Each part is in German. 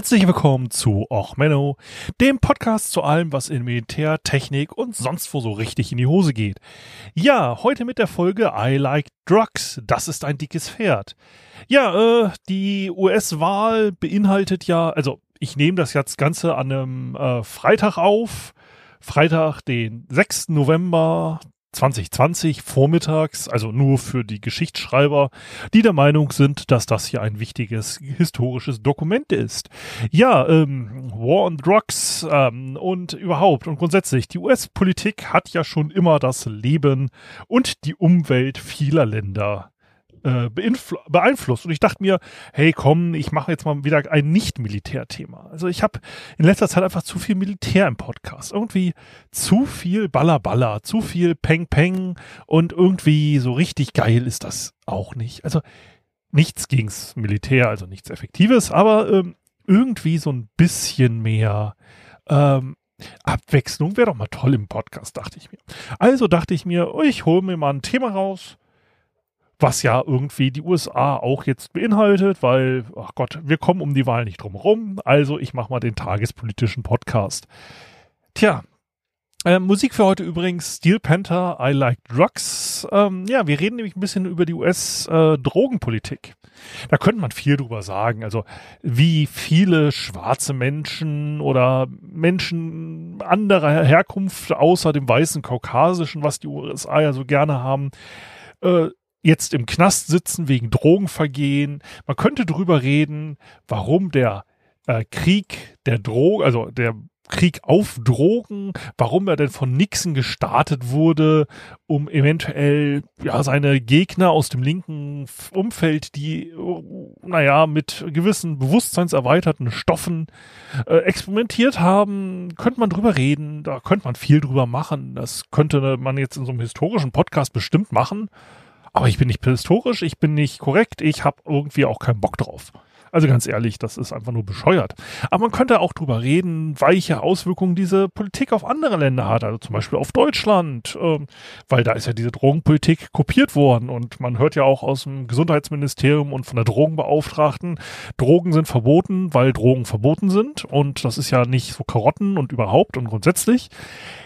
Herzlich willkommen zu Och Menno, dem Podcast zu allem, was in Militär, Technik und sonst wo so richtig in die Hose geht. Ja, heute mit der Folge I Like Drugs. Das ist ein dickes Pferd. Ja, äh, die US-Wahl beinhaltet ja, also ich nehme das jetzt Ganze an einem äh, Freitag auf. Freitag, den 6. November 2020 vormittags, also nur für die Geschichtsschreiber, die der Meinung sind, dass das hier ein wichtiges historisches Dokument ist. Ja, ähm, War on Drugs ähm, und überhaupt und grundsätzlich, die US-Politik hat ja schon immer das Leben und die Umwelt vieler Länder äh, beeinflusst. Und ich dachte mir, hey komm, ich mache jetzt mal wieder ein Nicht-Militär-Thema. Also ich habe in letzter Zeit einfach zu viel Militär im Podcast. Irgendwie zu viel Balla-Balla, zu viel Peng-Peng und irgendwie so richtig geil ist das auch nicht. Also nichts gegens Militär, also nichts Effektives, aber ähm, irgendwie so ein bisschen mehr ähm, Abwechslung wäre doch mal toll im Podcast, dachte ich mir. Also dachte ich mir, ich hole mir mal ein Thema raus, was ja irgendwie die USA auch jetzt beinhaltet, weil, ach Gott, wir kommen um die Wahl nicht drum rum. Also ich mache mal den tagespolitischen Podcast. Tja, äh, Musik für heute übrigens Steel Panther, I Like Drugs. Ähm, ja, wir reden nämlich ein bisschen über die US-Drogenpolitik. Äh, da könnte man viel drüber sagen. Also wie viele schwarze Menschen oder Menschen anderer Herkunft außer dem weißen Kaukasischen, was die USA ja so gerne haben, äh, jetzt im Knast sitzen wegen Drogenvergehen. Man könnte drüber reden, warum der äh, Krieg der Drogen, also der Krieg auf Drogen, warum er denn von Nixon gestartet wurde, um eventuell ja seine Gegner aus dem linken Umfeld, die naja mit gewissen bewusstseinserweiterten Stoffen äh, experimentiert haben, könnte man drüber reden, da könnte man viel drüber machen. Das könnte man jetzt in so einem historischen Podcast bestimmt machen. Aber ich bin nicht historisch, ich bin nicht korrekt, ich habe irgendwie auch keinen Bock drauf. Also ganz ehrlich, das ist einfach nur bescheuert. Aber man könnte auch drüber reden, welche Auswirkungen diese Politik auf andere Länder hat, also zum Beispiel auf Deutschland, ähm, weil da ist ja diese Drogenpolitik kopiert worden und man hört ja auch aus dem Gesundheitsministerium und von der Drogenbeauftragten, Drogen sind verboten, weil Drogen verboten sind und das ist ja nicht so Karotten und überhaupt und grundsätzlich.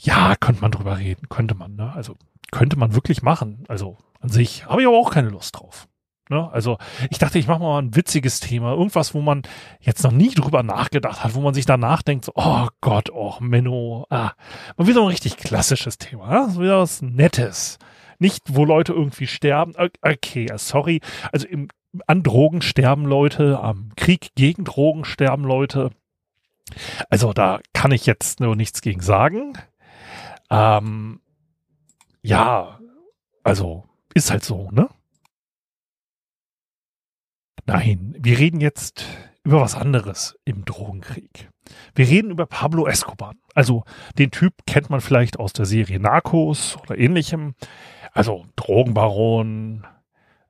Ja, könnte man drüber reden, könnte man, ne? Also könnte man wirklich machen. Also an sich habe ich aber auch keine Lust drauf. Ne? Also ich dachte, ich mache mal ein witziges Thema, irgendwas, wo man jetzt noch nie drüber nachgedacht hat, wo man sich danach denkt, so, oh Gott, oh Menno, ah, mal wieder ein richtig klassisches Thema, ne? wieder was Nettes. Nicht, wo Leute irgendwie sterben. Okay, sorry. Also im, an Drogen sterben Leute, am Krieg gegen Drogen sterben Leute. Also da kann ich jetzt nur nichts gegen sagen. Ähm, ja, also ist halt so, ne? Nein, wir reden jetzt über was anderes im Drogenkrieg. Wir reden über Pablo Escobar. Also den Typ kennt man vielleicht aus der Serie Narcos oder ähnlichem. Also Drogenbaron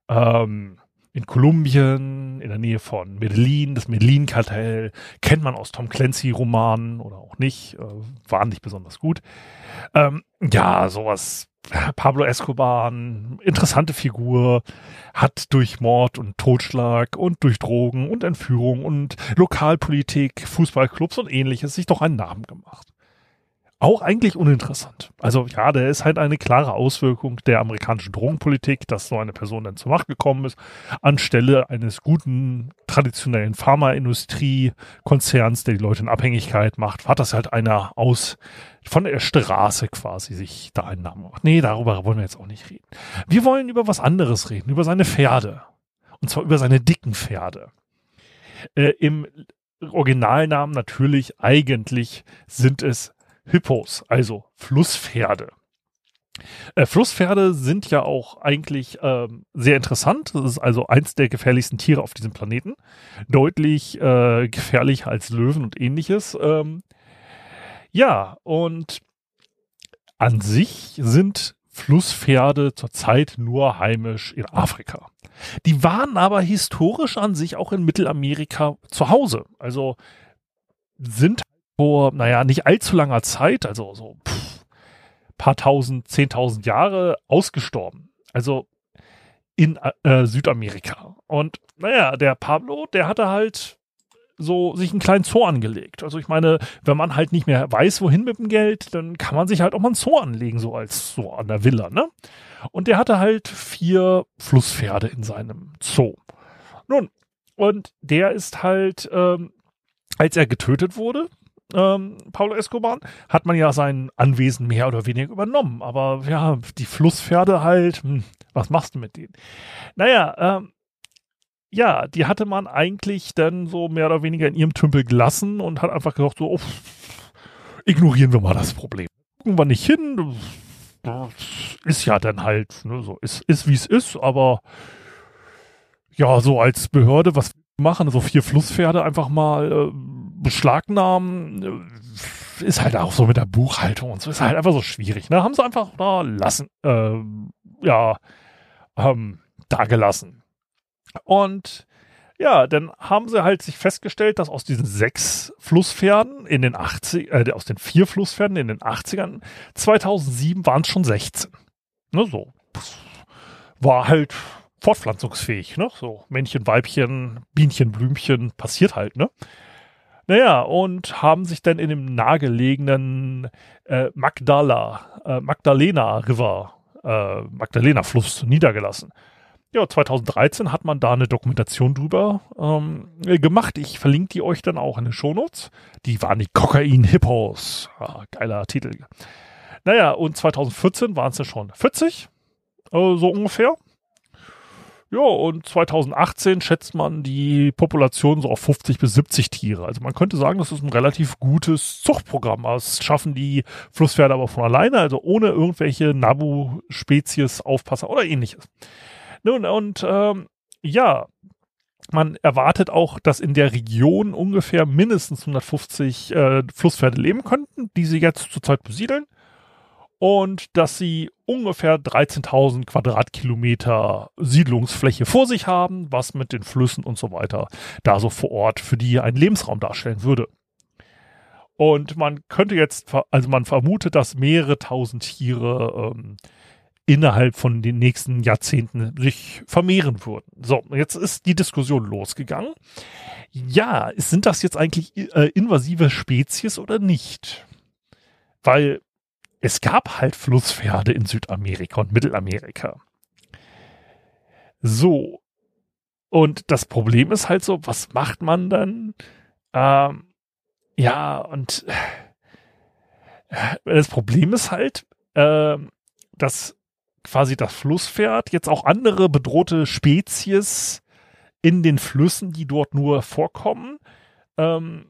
ähm, in Kolumbien, in der Nähe von Medellin, das Medellin-Kartell, kennt man aus Tom Clancy-Romanen oder auch nicht, äh, waren nicht besonders gut. Ähm, ja, sowas Pablo Escobar, eine interessante Figur, hat durch Mord und Totschlag und durch Drogen und Entführung und Lokalpolitik, Fußballclubs und ähnliches sich doch einen Namen gemacht auch eigentlich uninteressant. Also ja, der ist halt eine klare Auswirkung der amerikanischen Drogenpolitik, dass so eine Person dann zur Macht gekommen ist, anstelle eines guten, traditionellen Pharmaindustrie-Konzerns, der die Leute in Abhängigkeit macht, hat das halt einer aus von der Straße quasi sich da einen Namen gemacht. Nee, darüber wollen wir jetzt auch nicht reden. Wir wollen über was anderes reden, über seine Pferde. Und zwar über seine dicken Pferde. Äh, Im Originalnamen natürlich eigentlich sind es Hippos, also Flusspferde. Äh, Flusspferde sind ja auch eigentlich ähm, sehr interessant. Das ist also eins der gefährlichsten Tiere auf diesem Planeten. Deutlich äh, gefährlicher als Löwen und ähnliches. Ähm, ja, und an sich sind Flusspferde zurzeit nur heimisch in Afrika. Die waren aber historisch an sich auch in Mittelamerika zu Hause. Also sind vor, naja, nicht allzu langer Zeit, also so pff, paar tausend, zehntausend Jahre ausgestorben. Also in äh, Südamerika. Und naja, der Pablo, der hatte halt so sich einen kleinen Zoo angelegt. Also ich meine, wenn man halt nicht mehr weiß, wohin mit dem Geld, dann kann man sich halt auch mal einen Zoo anlegen, so als so an der Villa, ne? Und der hatte halt vier Flusspferde in seinem Zoo. Nun, und der ist halt, ähm, als er getötet wurde, ähm, Paulo Escobar, hat man ja sein Anwesen mehr oder weniger übernommen. Aber ja, die Flusspferde halt, hm, was machst du mit denen? Naja, ähm, ja, die hatte man eigentlich dann so mehr oder weniger in ihrem Tümpel gelassen und hat einfach gesagt, so, oh, ignorieren wir mal das Problem. Gucken wir nicht hin. Ist ja dann halt, ne, so, ist, ist wie es ist, aber ja, so als Behörde, was machen, so vier Flusspferde einfach mal äh, beschlagnahmen, äh, ist halt auch so mit der Buchhaltung und so, ist halt einfach so schwierig. Ne? Haben sie einfach da lassen, äh, ja, ähm, da gelassen. Und ja, dann haben sie halt sich festgestellt, dass aus diesen sechs Flusspferden in den 80, äh, aus den vier Flusspferden in den 80ern, 2007 waren es schon 16. Ne, so. War halt fortpflanzungsfähig, ne? So Männchen, Weibchen, Bienchen, Blümchen, passiert halt, ne? Naja, und haben sich dann in dem nahegelegenen äh, Magdala, äh, Magdalena River, äh, Magdalena Fluss niedergelassen. Ja, 2013 hat man da eine Dokumentation drüber ähm, gemacht. Ich verlinke die euch dann auch in den Shownotes. Die waren die Kokain-Hippos. Ah, geiler Titel. Naja, und 2014 waren es ja schon 40, äh, so ungefähr. Ja, und 2018 schätzt man die Population so auf 50 bis 70 Tiere. Also man könnte sagen, das ist ein relativ gutes Zuchtprogramm. Das schaffen die Flusspferde aber von alleine, also ohne irgendwelche Nabu-Spezies, Aufpasser oder ähnliches. Nun, und ähm, ja, man erwartet auch, dass in der Region ungefähr mindestens 150 äh, Flusspferde leben könnten, die sie jetzt zurzeit besiedeln. Und dass sie ungefähr 13.000 Quadratkilometer Siedlungsfläche vor sich haben, was mit den Flüssen und so weiter da so vor Ort für die einen Lebensraum darstellen würde. Und man könnte jetzt, also man vermutet, dass mehrere tausend Tiere ähm, innerhalb von den nächsten Jahrzehnten sich vermehren würden. So, jetzt ist die Diskussion losgegangen. Ja, sind das jetzt eigentlich äh, invasive Spezies oder nicht? Weil es gab halt Flusspferde in Südamerika und Mittelamerika. So. Und das Problem ist halt so, was macht man dann? Ähm, ja, und äh, das Problem ist halt, äh, dass quasi das Flusspferd jetzt auch andere bedrohte Spezies in den Flüssen, die dort nur vorkommen, ähm,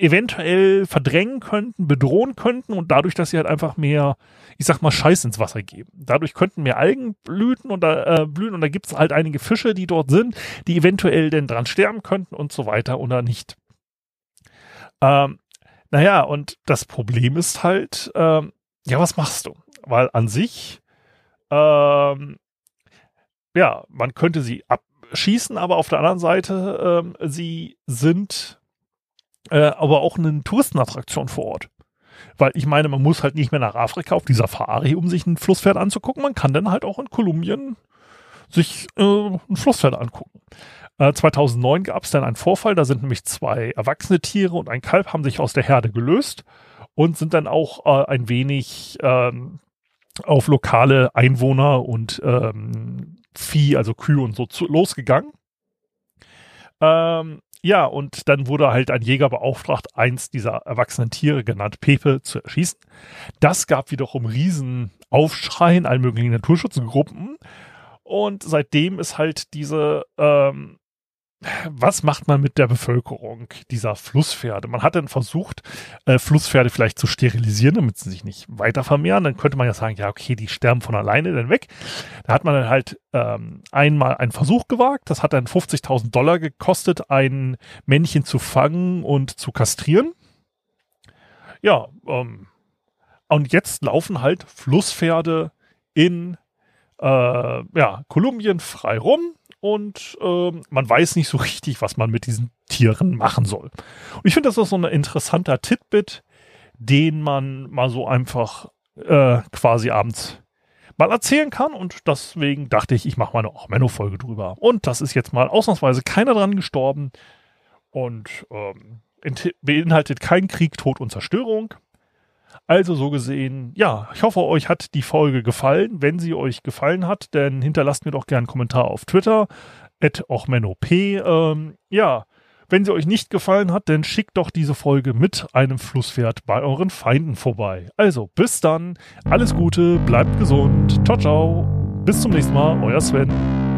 eventuell verdrängen könnten, bedrohen könnten und dadurch, dass sie halt einfach mehr, ich sag mal, Scheiß ins Wasser geben. Dadurch könnten mehr Algen blüten und da, äh, blühen und da gibt es halt einige Fische, die dort sind, die eventuell denn dran sterben könnten und so weiter oder nicht. Ähm, naja, und das Problem ist halt, ähm, ja, was machst du? Weil an sich ähm, ja, man könnte sie abschießen, aber auf der anderen Seite, ähm, sie sind äh, aber auch eine Touristenattraktion vor Ort. Weil ich meine, man muss halt nicht mehr nach Afrika auf die Safari, um sich ein Flusspferd anzugucken. Man kann dann halt auch in Kolumbien sich äh, ein Flusspferd angucken. Äh, 2009 gab es dann einen Vorfall, da sind nämlich zwei erwachsene Tiere und ein Kalb haben sich aus der Herde gelöst und sind dann auch äh, ein wenig ähm, auf lokale Einwohner und ähm, Vieh, also Kühe und so zu, losgegangen. Ähm, ja, und dann wurde halt ein Jäger beauftragt, eins dieser erwachsenen Tiere, genannt Pepe, zu erschießen. Das gab wiederum riesen Aufschrei in allen möglichen Naturschutzgruppen. Und seitdem ist halt diese ähm, was macht man mit der Bevölkerung dieser Flusspferde? Man hat dann versucht, äh, Flusspferde vielleicht zu sterilisieren, damit sie sich nicht weiter vermehren. Dann könnte man ja sagen, ja, okay, die sterben von alleine dann weg. Da hat man dann halt ähm, einmal einen Versuch gewagt. Das hat dann 50.000 Dollar gekostet, ein Männchen zu fangen und zu kastrieren. Ja, ähm, und jetzt laufen halt Flusspferde in äh, ja, Kolumbien frei rum und ähm, man weiß nicht so richtig, was man mit diesen Tieren machen soll. Und ich finde, das ist so ein interessanter Titbit, den man mal so einfach äh, quasi abends mal erzählen kann und deswegen dachte ich, ich mache mal eine Menno-Folge drüber. Und das ist jetzt mal ausnahmsweise keiner dran gestorben und ähm, beinhaltet keinen Krieg, Tod und Zerstörung. Also so gesehen, ja, ich hoffe, euch hat die Folge gefallen. Wenn sie euch gefallen hat, dann hinterlasst mir doch gerne einen Kommentar auf Twitter, at. Ähm, ja, wenn sie euch nicht gefallen hat, dann schickt doch diese Folge mit einem Flusspferd bei euren Feinden vorbei. Also, bis dann, alles Gute, bleibt gesund, ciao, ciao, bis zum nächsten Mal, euer Sven.